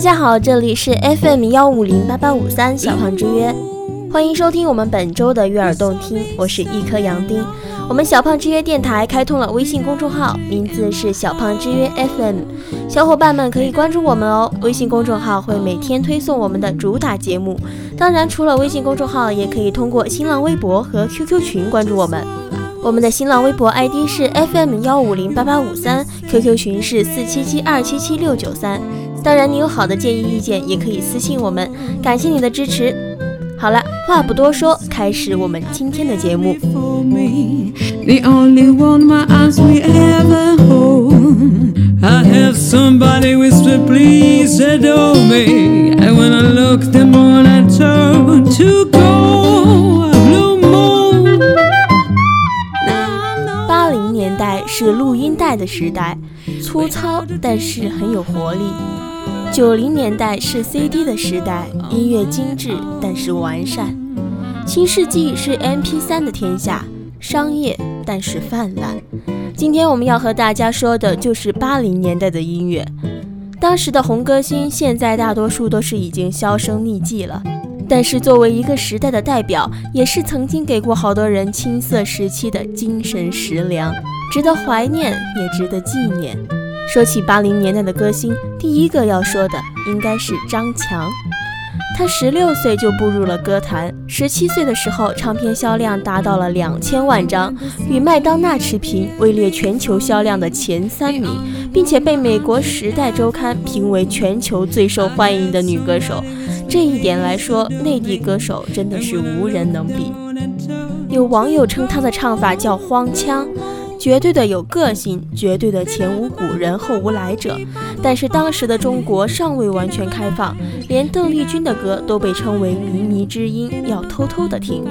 大家好，这里是 FM 幺五零八八五三小胖之约，欢迎收听我们本周的悦耳动听，我是一颗杨丁。我们小胖之约电台开通了微信公众号，名字是小胖之约 FM，小伙伴们可以关注我们哦。微信公众号会每天推送我们的主打节目，当然除了微信公众号，也可以通过新浪微博和 QQ 群关注我们。我们的新浪微博 ID 是 FM 幺五零八八五三，QQ 群是四七七二七七六九三。当然，你有好的建议意见，也可以私信我们。感谢你的支持。好了，话不多说，开始我们今天的节目。是录音带的时代，粗糙但是很有活力。九零年代是 CD 的时代，音乐精致但是完善。新世纪是 MP3 的天下，商业但是泛滥。今天我们要和大家说的就是八零年代的音乐。当时的红歌星，现在大多数都是已经销声匿迹了。但是作为一个时代的代表，也是曾经给过好多人青涩时期的精神食粮。值得怀念，也值得纪念。说起八零年代的歌星，第一个要说的应该是张强。他十六岁就步入了歌坛，十七岁的时候，唱片销量达到了两千万张，与麦当娜持平，位列全球销量的前三名，并且被美国《时代周刊》评为全球最受欢迎的女歌手。这一点来说，内地歌手真的是无人能比。有网友称她的唱法叫“荒腔”。绝对的有个性，绝对的前无古人后无来者。但是当时的中国尚未完全开放，连邓丽君的歌都被称为靡靡之音，要偷偷的听。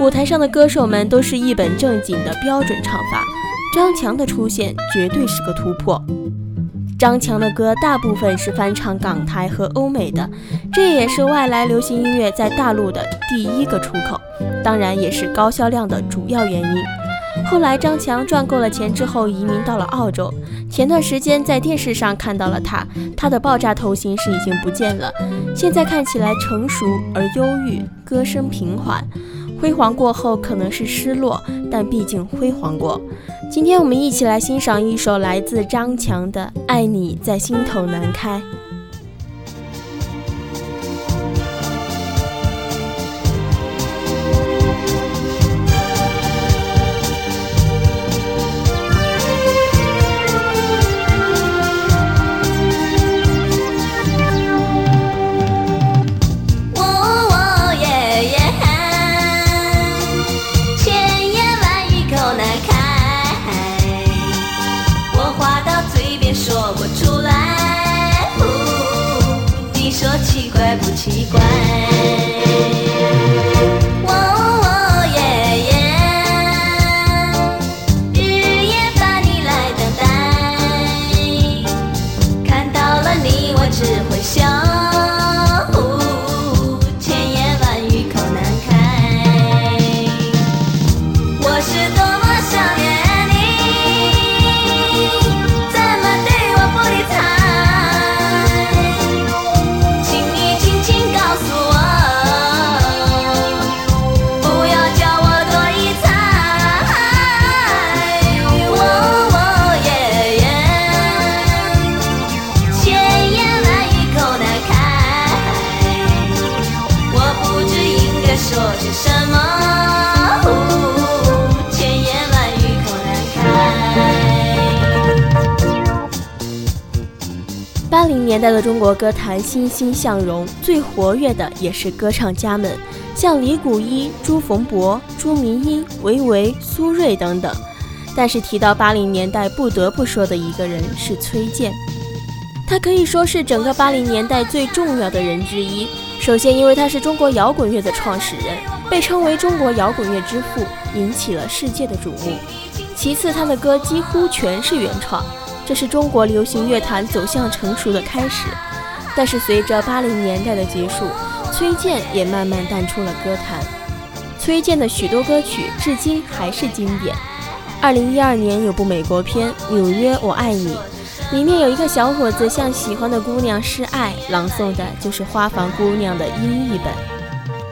舞台上的歌手们都是一本正经的标准唱法，张强的出现绝对是个突破。张强的歌大部分是翻唱港台和欧美的，这也是外来流行音乐在大陆的第一个出口，当然也是高销量的主要原因。后来，张强赚够了钱之后，移民到了澳洲。前段时间在电视上看到了他，他的爆炸头型是已经不见了，现在看起来成熟而忧郁，歌声平缓。辉煌过后可能是失落，但毕竟辉煌过。今天我们一起来欣赏一首来自张强的《爱你在心头难开》。奇怪。年代的中国歌坛欣欣向荣，最活跃的也是歌唱家们，像李谷一、朱逢博、朱明英、维维、苏芮等等。但是提到八零年代，不得不说的一个人是崔健，他可以说是整个八零年代最重要的人之一。首先，因为他是中国摇滚乐的创始人，被称为中国摇滚乐之父，引起了世界的瞩目。其次，他的歌几乎全是原创。这是中国流行乐坛走向成熟的开始，但是随着八零年代的结束，崔健也慢慢淡出了歌坛。崔健的许多歌曲至今还是经典。二零一二年有部美国片《纽约我爱你》，里面有一个小伙子向喜欢的姑娘示爱，朗诵的就是《花房姑娘》的音译本。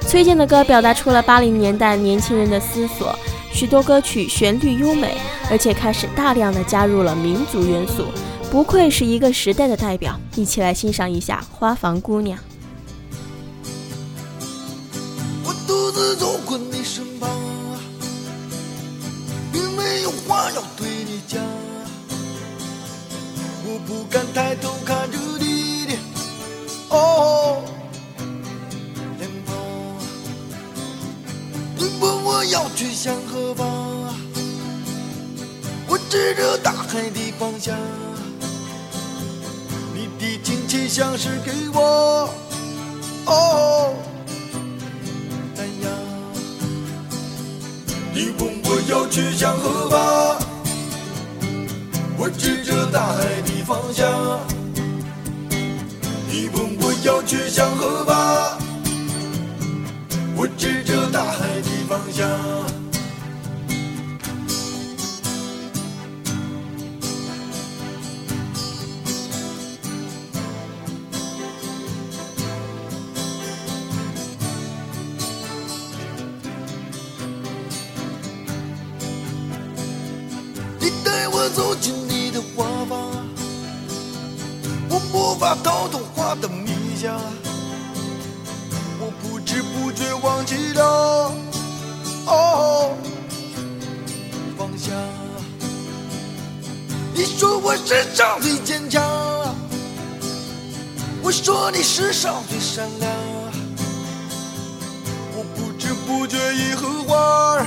崔健的歌表达出了八零年代年轻人的思索，许多歌曲旋律优美，而且开始大量的加入了民族元素，不愧是一个时代的代表。一起来欣赏一下《花房姑娘》。我独自走过你身旁，并没有话要对你讲。我不敢抬头看着你的哦你问我要去向何方？我指着大海的方向，你的亲切像是给我哦太阳。你问我要去向何方？我指着大海的方向。你问我要去向何方？我指无法逃脱花的迷香，我不知不觉忘记了哦方向。你说我世上最坚强，我说你世上最善良，我不知不觉已和花儿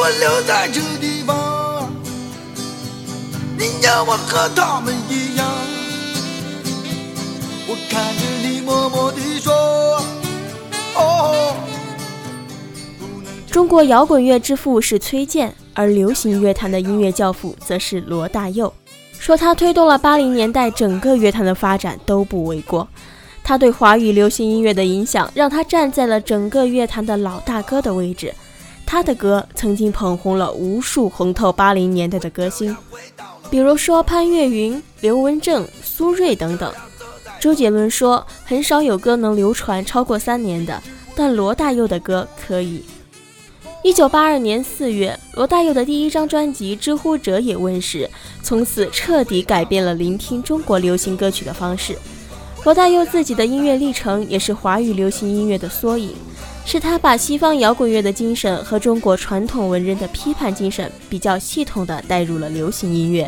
我留在这地方，你要我和他们一样。我看着你默默地说，哦。中国摇滚乐之父是崔健，而流行乐坛的音乐教父则是罗大佑。说他推动了八零年代整个乐坛的发展都不为过。他对华语流行音乐的影响，让他站在了整个乐坛的老大哥的位置。他的歌曾经捧红了无数红透八零年代的歌星，比如说潘越云、刘文正、苏芮等等。周杰伦说，很少有歌能流传超过三年的，但罗大佑的歌可以。一九八二年四月，罗大佑的第一张专辑《知乎者也》问世，从此彻底改变了聆听中国流行歌曲的方式。罗大佑自己的音乐历程也是华语流行音乐的缩影，是他把西方摇滚乐的精神和中国传统文人的批判精神比较系统的带入了流行音乐。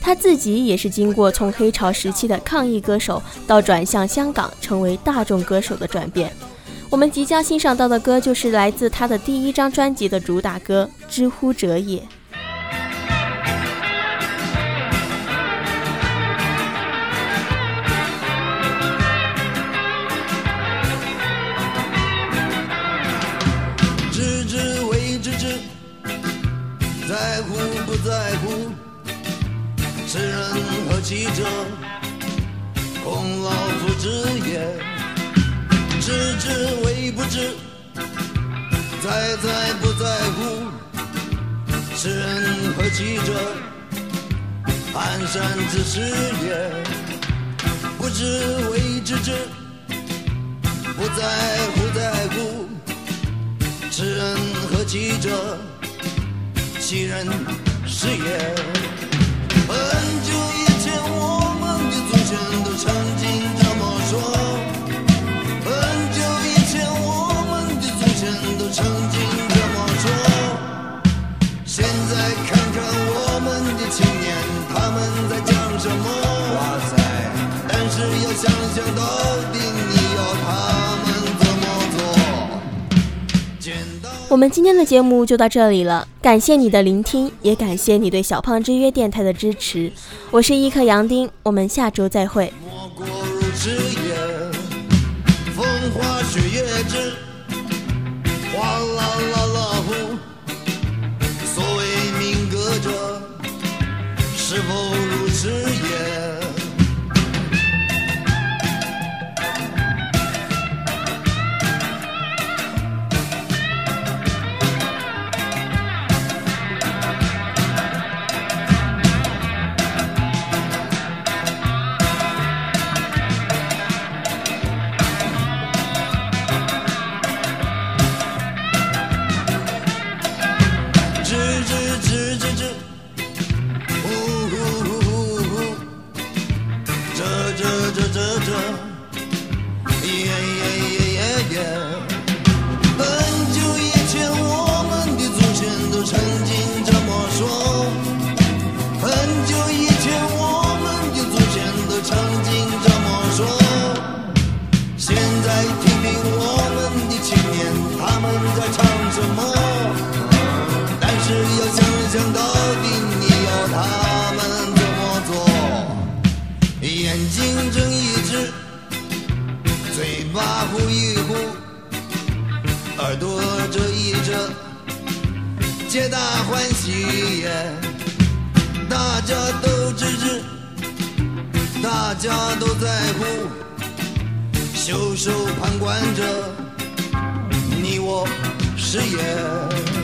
他自己也是经过从黑潮时期的抗议歌手到转向香港成为大众歌手的转变。我们即将欣赏到的歌就是来自他的第一张专辑的主打歌《知乎者也》。在乎，知人何其者，孔老夫子也。知之为不知，在在不在乎，知人何其者，寒山之事也。不知为知之，不在乎在乎。知人何其者，其人誓言。很久以前我们的祖先都曾经这么说。很久以前我们的祖先都曾经这么说。现在看看我们的青年他们在讲什么？哇塞但是要想想都我们今天的节目就到这里了，感谢你的聆听，也感谢你对小胖之约电台的支持。我是伊克杨丁，我们下周再会。莫过如此也，风花雪月之，哗啦啦啦呼。所谓命格者，是否如此皆大欢喜。大家都支持，大家都在乎。袖手旁观着，你我是也。